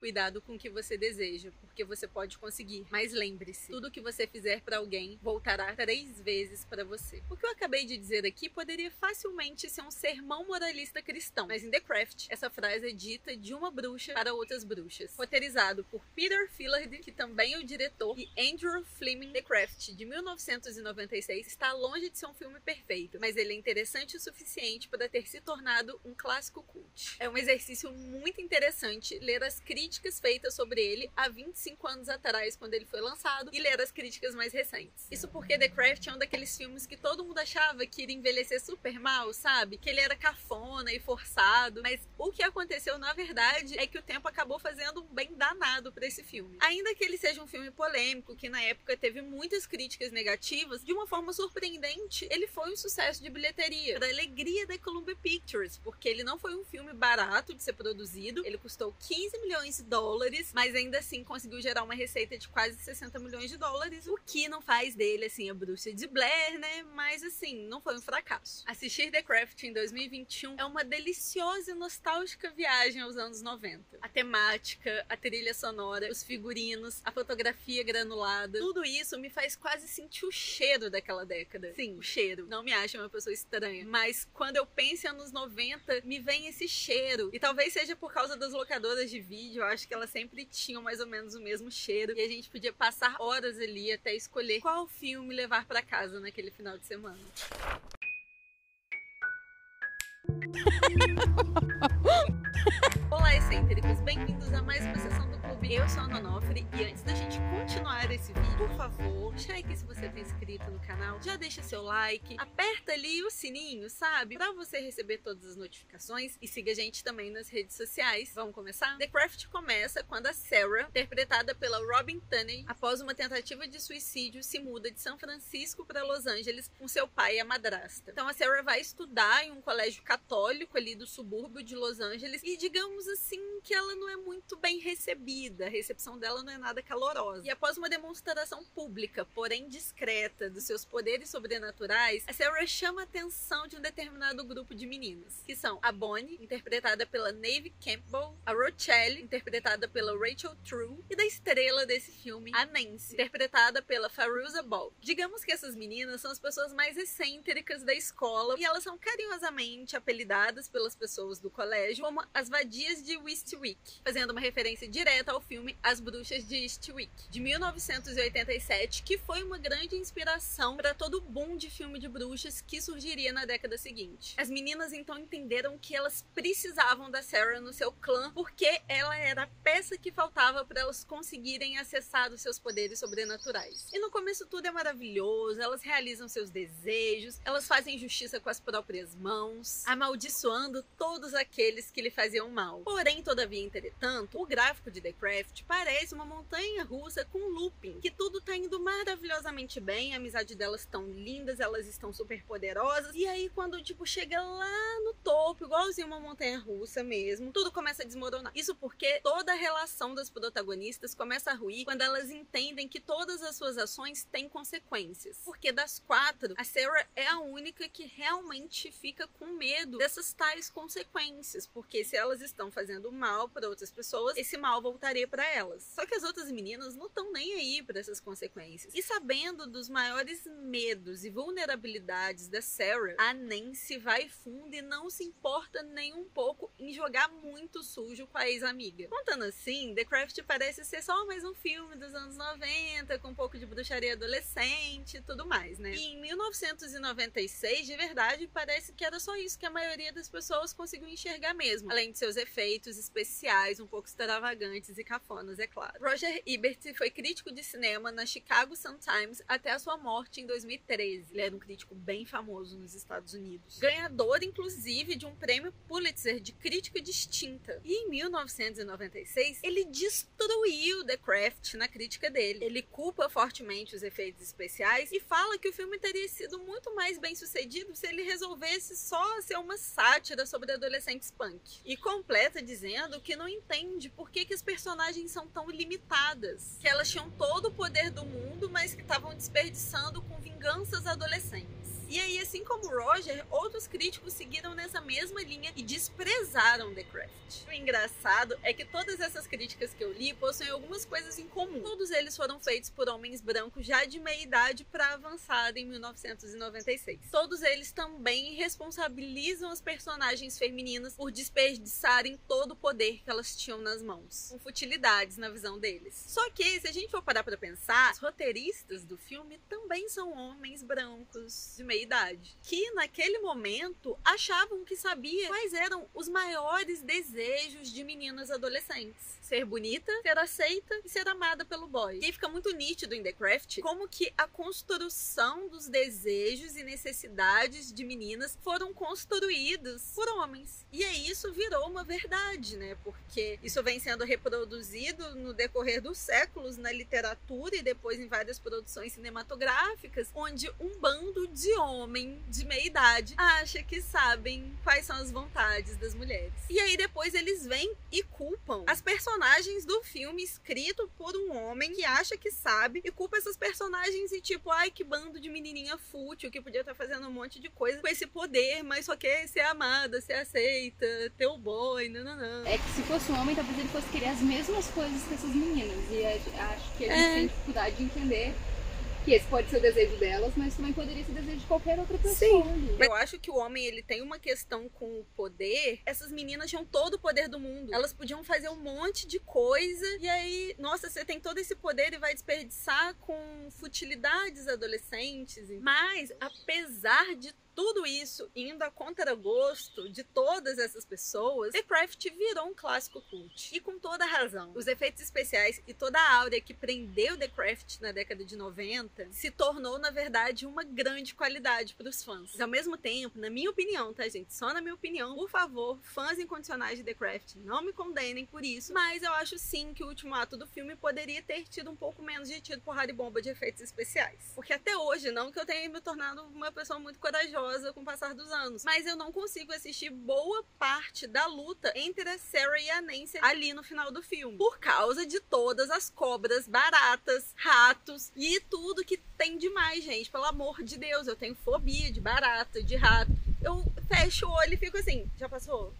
Cuidado com o que você deseja, porque você pode conseguir. Mas lembre-se, tudo que você fizer para alguém voltará três vezes para você. O que eu acabei de dizer aqui poderia facilmente ser um sermão moralista cristão, mas em The Craft, essa frase é dita de uma bruxa para outras bruxas. Roteirizado por Peter Fillard, que também é o diretor, e Andrew Fleming, The Craft, de 1996, está longe de ser um filme perfeito, mas ele é interessante o suficiente para ter se tornado um clássico cult. É um exercício muito interessante ler as críticas críticas feitas sobre ele há 25 anos atrás, quando ele foi lançado, e ler as críticas mais recentes. Isso porque The Craft é um daqueles filmes que todo mundo achava que iria envelhecer super mal, sabe? Que ele era cafona e forçado, mas o que aconteceu na verdade é que o tempo acabou fazendo um bem danado para esse filme. Ainda que ele seja um filme polêmico, que na época teve muitas críticas negativas, de uma forma surpreendente, ele foi um sucesso de bilheteria, para alegria da Columbia Pictures, porque ele não foi um filme barato de ser produzido, ele custou 15 milhões de dólares, mas ainda assim conseguiu gerar uma receita de quase 60 milhões de dólares, o que não faz dele, assim, a bruxa de Blair, né? Mas, assim, não foi um fracasso. Assistir The Craft em 2021 é uma deliciosa e nostálgica viagem aos anos 90. A temática, a trilha sonora, os figurinos, a fotografia granulada, tudo isso me faz quase sentir o cheiro daquela década. Sim, o cheiro. Não me acho uma pessoa estranha, mas quando eu penso em anos 90, me vem esse cheiro. E talvez seja por causa das locadoras de vídeo, acho que elas sempre tinham mais ou menos o mesmo cheiro e a gente podia passar horas ali até escolher qual filme levar para casa naquele final de semana. Olá, excêntricos! Bem-vindos a mais uma sessão do Clube. Eu sou a Nonofre e antes da gente continuar esse vídeo, por favor, cheque se você está inscrito no canal, já deixa seu like, aperta ali o sininho, sabe? Para você receber todas as notificações e siga a gente também nas redes sociais. Vamos começar? The Craft começa quando a Sarah, interpretada pela Robin Tunney, após uma tentativa de suicídio, se muda de São Francisco para Los Angeles com seu pai e a madrasta. Então a Sarah vai estudar em um colégio católico ali do subúrbio de Los Angeles e digamos assim que ela não é muito bem recebida, a recepção dela não é nada calorosa. E após uma demonstração pública, porém discreta, dos seus poderes sobrenaturais, a Sarah chama a atenção de um determinado grupo de meninas, que são a Bonnie, interpretada pela Navy Campbell, a Rochelle, interpretada pela Rachel True, e da estrela desse filme, a Nancy, interpretada pela Faruza Ball. Digamos que essas meninas são as pessoas mais excêntricas da escola e elas são carinhosamente apelidadas pelas pessoas do colégio como as vadias de Eastwick, fazendo uma referência direta ao filme As Bruxas de Eastwick, de 1987, que foi uma grande inspiração para todo o boom de filme de bruxas que surgiria na década seguinte. As meninas então entenderam que elas precisavam da Sarah no seu clã porque ela era a peça que faltava para elas conseguirem acessar os seus poderes sobrenaturais. E no começo tudo é maravilhoso, elas realizam seus desejos, elas fazem justiça com as próprias mãos, amaldiçoando todos aqueles que lhe faziam mal. Porém, todavia, entretanto, o gráfico de The Craft parece uma montanha russa com looping, que tudo tá indo maravilhosamente bem, a amizade delas estão lindas, elas estão super poderosas, e aí quando, tipo, chega lá no topo, igualzinho uma montanha russa mesmo, tudo começa a desmoronar. Isso porque toda a relação das protagonistas começa a ruir quando elas entendem que todas as suas ações têm consequências. Porque das quatro, a Sarah é a única que realmente fica com medo dessas tais consequências, porque se elas estão fazendo mal para outras pessoas, esse mal voltaria para elas. Só que as outras meninas não estão nem aí para essas consequências. E sabendo dos maiores medos e vulnerabilidades da Sarah, a Nancy vai fundo e não se importa nem um pouco em jogar muito sujo com a ex-amiga. Contando assim, The Craft parece ser só mais um filme dos anos 90, com um pouco de bruxaria adolescente e tudo mais, né? E em 1996, de verdade, parece que era só isso que a maioria das pessoas conseguiu enxergar mesmo, além de seus efeitos especiais um pouco extravagantes e cafonas, é claro. Roger Ebert foi crítico de cinema na Chicago Sun-Times até a sua morte em 2013. Ele era um crítico bem famoso nos Estados Unidos. Ganhador, inclusive, de um prêmio Pulitzer de crítica distinta. E em 1996, ele destruiu The Craft na crítica dele. Ele culpa fortemente os efeitos especiais e fala que o filme teria sido muito mais bem sucedido se ele resolvesse só ser uma sátira sobre adolescentes punk. E completa dizendo que não entende por que, que as personagens são tão limitadas. Que elas tinham todo o poder do mundo, mas que estavam desperdiçando com vinganças adolescentes. E aí, assim como Roger, outros críticos seguiram nessa mesma linha e desprezaram The Craft. O engraçado é que todas essas críticas que eu li possuem algumas coisas em comum. Todos eles foram feitos por homens brancos já de meia idade para avançada em 1996. Todos eles também responsabilizam as personagens femininas por desperdiçarem todo o poder que elas tinham nas mãos, com futilidades na visão deles. Só que, se a gente for parar pra pensar, os roteiristas do filme também são homens brancos de meia idade, que naquele momento achavam que sabia quais eram os maiores desejos de meninas adolescentes ser bonita, ser aceita e ser amada pelo boy. E aí fica muito nítido em The Craft como que a construção dos desejos e necessidades de meninas foram construídos por homens. E aí isso virou uma verdade, né? Porque isso vem sendo reproduzido no decorrer dos séculos na literatura e depois em várias produções cinematográficas, onde um bando de homem de meia idade acha que sabem quais são as vontades das mulheres. E aí depois eles vêm e culpam as personagens personagens do filme escrito por um homem que acha que sabe e culpa essas personagens e tipo, ai que bando de menininha fútil que podia estar tá fazendo um monte de coisa com esse poder, mas só quer ser amada, ser aceita, ter o boy, não, não, não. É que se fosse um homem, talvez ele fosse querer as mesmas coisas que essas meninas. E acho que a gente é. tem dificuldade de entender que esse pode ser o desejo delas, mas também poderia ser o desejo de qualquer outra pessoa. Sim. Eu acho que o homem ele tem uma questão com o poder. Essas meninas tinham todo o poder do mundo. Elas podiam fazer um monte de coisa e aí, nossa, você tem todo esse poder e vai desperdiçar com futilidades adolescentes. Mas apesar de tudo isso indo a contragosto de todas essas pessoas, The Craft virou um clássico cult. E com toda razão. Os efeitos especiais e toda a áurea que prendeu The Craft na década de 90 se tornou, na verdade, uma grande qualidade para os fãs. Ao mesmo tempo, na minha opinião, tá, gente? Só na minha opinião, por favor, fãs incondicionais de The Craft, não me condenem por isso, mas eu acho sim que o último ato do filme poderia ter tido um pouco menos de tiro, porrada e bomba de efeitos especiais. Porque até hoje, não que eu tenha me tornado uma pessoa muito corajosa com o passar dos anos. Mas eu não consigo assistir boa parte da luta entre a Sarah e a Nancy ali no final do filme. Por causa de todas as cobras, baratas, ratos e tudo que tem demais, gente. Pelo amor de Deus, eu tenho fobia de barata, de rato. Eu fecho o olho e fico assim, já passou?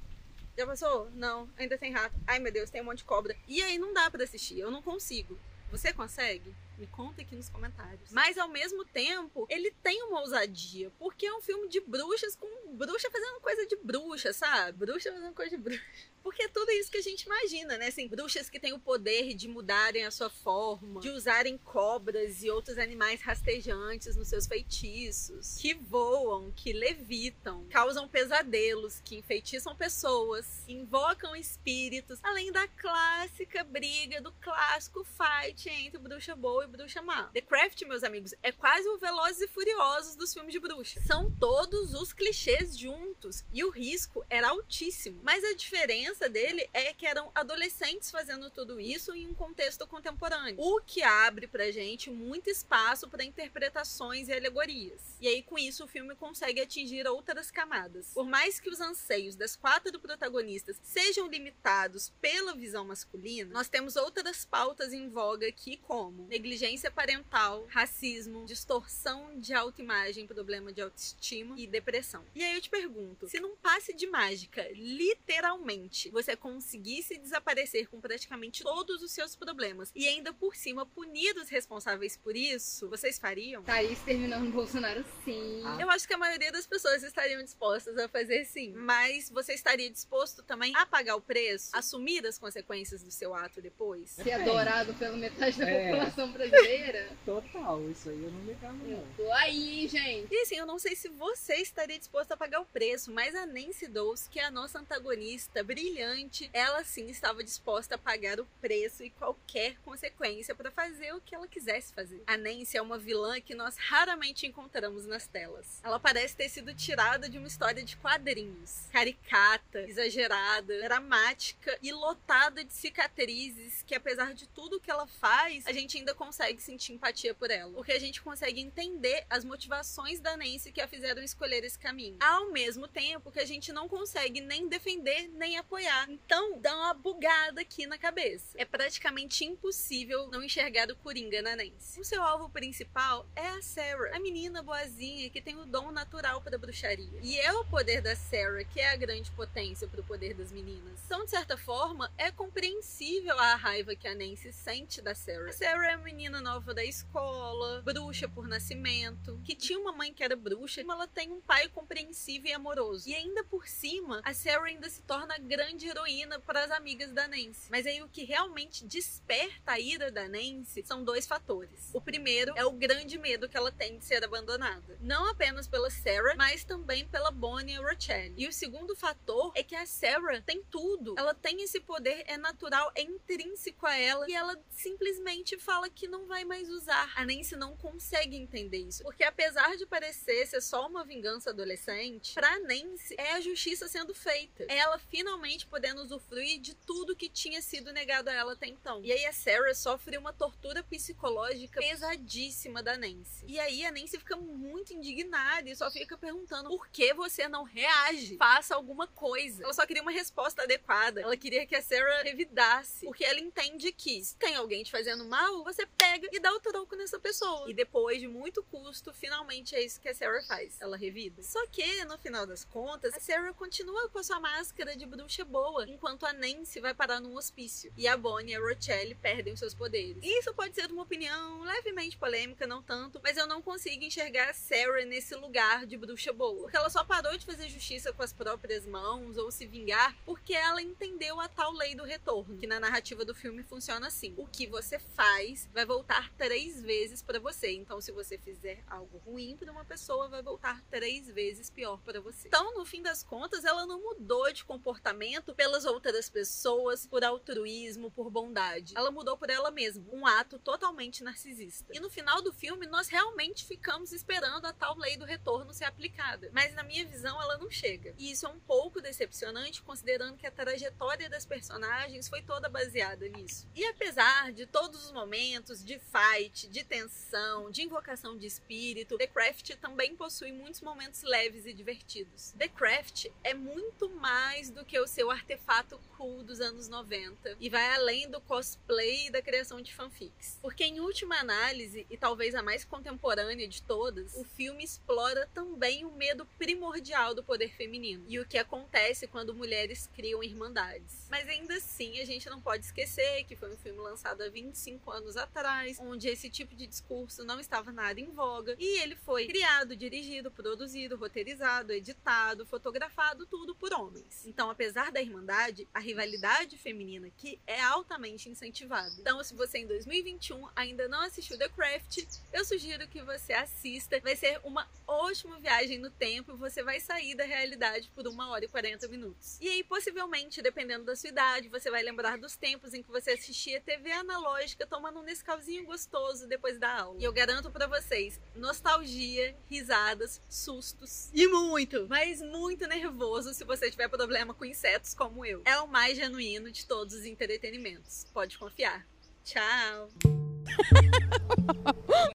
Já passou? Não, ainda tem rato. Ai meu Deus, tem um monte de cobra. E aí não dá para assistir, eu não consigo. Você consegue? Me conta aqui nos comentários. Mas ao mesmo tempo, ele tem uma ousadia, porque é um filme de bruxas com bruxa fazendo coisa de bruxa, sabe? Bruxa fazendo coisa de bruxa. Porque é tudo isso que a gente imagina, né? Assim, bruxas que têm o poder de mudarem a sua forma, de usarem cobras e outros animais rastejantes nos seus feitiços, que voam, que levitam, causam pesadelos, que enfeitiçam pessoas, invocam espíritos, além da clássica briga do clássico fight entre bruxa boa e bruxa má. The Craft, meus amigos, é quase o Velozes e Furiosos dos filmes de bruxa. São todos os clichês juntos e o risco era altíssimo. Mas a diferença dele é que eram adolescentes fazendo tudo isso em um contexto contemporâneo, o que abre pra gente muito espaço para interpretações e alegorias. E aí com isso o filme consegue atingir outras camadas. Por mais que os anseios das quatro protagonistas sejam limitados pela visão masculina, nós temos outras pautas em voga aqui como negligência parental, racismo, distorção de autoimagem, problema de autoestima e depressão. E aí eu te pergunto, se num passe de mágica, literalmente você conseguisse desaparecer com praticamente todos os seus problemas e ainda por cima punir os responsáveis por isso, vocês fariam? Tá aí exterminando o Bolsonaro, sim. Ah. Eu acho que a maioria das pessoas estariam dispostas a fazer sim. Mas você estaria disposto também a pagar o preço, assumir as consequências do seu ato depois? Ser adorado pela metade da é. população brasileira? Total, isso aí eu não ligava não. Tô aí, gente. E assim, eu não sei se você estaria disposto a pagar o preço, mas a Nancy Dawes, que é a nossa antagonista brilhante, brilhante, ela sim estava disposta a pagar o preço e qualquer consequência para fazer o que ela quisesse fazer. A Nancy é uma vilã que nós raramente encontramos nas telas. Ela parece ter sido tirada de uma história de quadrinhos, caricata, exagerada, dramática e lotada de cicatrizes que apesar de tudo que ela faz, a gente ainda consegue consegue sentir empatia por ela. Porque a gente consegue entender as motivações da Nancy que a fizeram escolher esse caminho. Ao mesmo tempo que a gente não consegue nem defender nem apoiar. Então, dá uma bugada aqui na cabeça. É praticamente impossível não enxergar o Coringa na Nancy. O seu alvo principal é a Sarah, a menina boazinha que tem o dom natural para bruxaria. E é o poder da Sarah que é a grande potência para o poder das meninas. Então, de certa forma, é compreensível a raiva que a Nancy sente da Sarah. A Sarah é a menina nova da escola, bruxa por nascimento, que tinha uma mãe que era bruxa, mas ela tem um pai compreensivo e amoroso. E ainda por cima, a Sarah ainda se torna a grande heroína para as amigas da Nancy. Mas aí o que realmente desperta a ira da Nancy são dois fatores. O primeiro é o grande medo que ela tem de ser abandonada. Não apenas pela Sarah, mas também pela Bonnie e Rochelle. E o segundo fator é que a Sarah tem tudo. Ela tem esse poder, é natural, é intrínseco a ela. E ela simplesmente fala que não vai mais usar. A Nancy não consegue entender isso. Porque apesar de parecer ser só uma vingança adolescente, pra Nancy é a justiça sendo feita. É ela finalmente podendo usufruir de tudo que tinha sido negado a ela até então. E aí a Sarah sofre uma tortura psicológica pesadíssima da Nancy. E aí a Nancy fica muito indignada e só fica perguntando por que você não reage? Faça alguma coisa. Ela só queria uma resposta adequada. Ela queria que a Sarah revidasse. Porque ela entende que se tem alguém te fazendo mal, você pega e dá o troco nessa pessoa. E depois de muito custo, finalmente é isso que a Sarah faz. Ela revida. Só que, no final das contas, a Sarah continua com a sua máscara de bruxa boa, enquanto a Nancy vai parar num hospício. E a Bonnie e a Rochelle perdem os seus poderes. Isso pode ser uma opinião levemente polêmica, não tanto, mas eu não consigo enxergar a Sarah nesse lugar de bruxa boa. Porque ela só parou de fazer justiça com as próprias mãos ou se vingar porque ela entendeu a tal lei do retorno, que na narrativa do filme funciona assim: o que você faz vai voltar três vezes para você. Então, se você fizer algo ruim para uma pessoa, vai voltar três vezes pior para você. Então, no fim das contas, ela não mudou de comportamento pelas outras pessoas, por altruísmo, por bondade. Ela mudou por ela mesma, um ato totalmente narcisista. E no final do filme, nós realmente ficamos esperando a tal lei do retorno ser aplicada. Mas na minha visão, ela não chega. E isso é um pouco decepcionante, considerando que a trajetória das personagens foi toda baseada nisso. E apesar de todos os momentos de fight, de tensão, de invocação de espírito, The Craft também possui muitos momentos leves e divertidos. The Craft é muito mais do que o seu artefato cool dos anos 90 e vai além do cosplay e da criação de fanfics. Porque em última análise, e talvez a mais contemporânea de todas, o filme explora também o medo primordial do poder feminino e o que acontece quando mulheres criam irmandades. Mas ainda assim, a gente não pode esquecer que foi um filme lançado há 25 anos atrás, onde esse tipo de discurso não estava nada em voga, e ele foi criado, dirigido, produzido, roteirizado, editado, fotografado, tudo por homens. Então, apesar da irmandade, a rivalidade feminina aqui é altamente incentivada. Então, se você em 2021 ainda não assistiu The Craft, eu sugiro que você assista. Vai ser uma ótima viagem no tempo e você vai sair da realidade por uma hora e 40 minutos. E aí, possivelmente, dependendo da sua idade, você vai lembrar dos tempos em que você assistia TV analógica tomando um Nescauzinho gostoso depois da aula. E eu garanto para vocês, nostalgia, risadas, sustos e muito, mas muito nervoso se você tiver problema com insetos como eu. É o mais genuíno de todos os entretenimentos. Pode confiar. Tchau!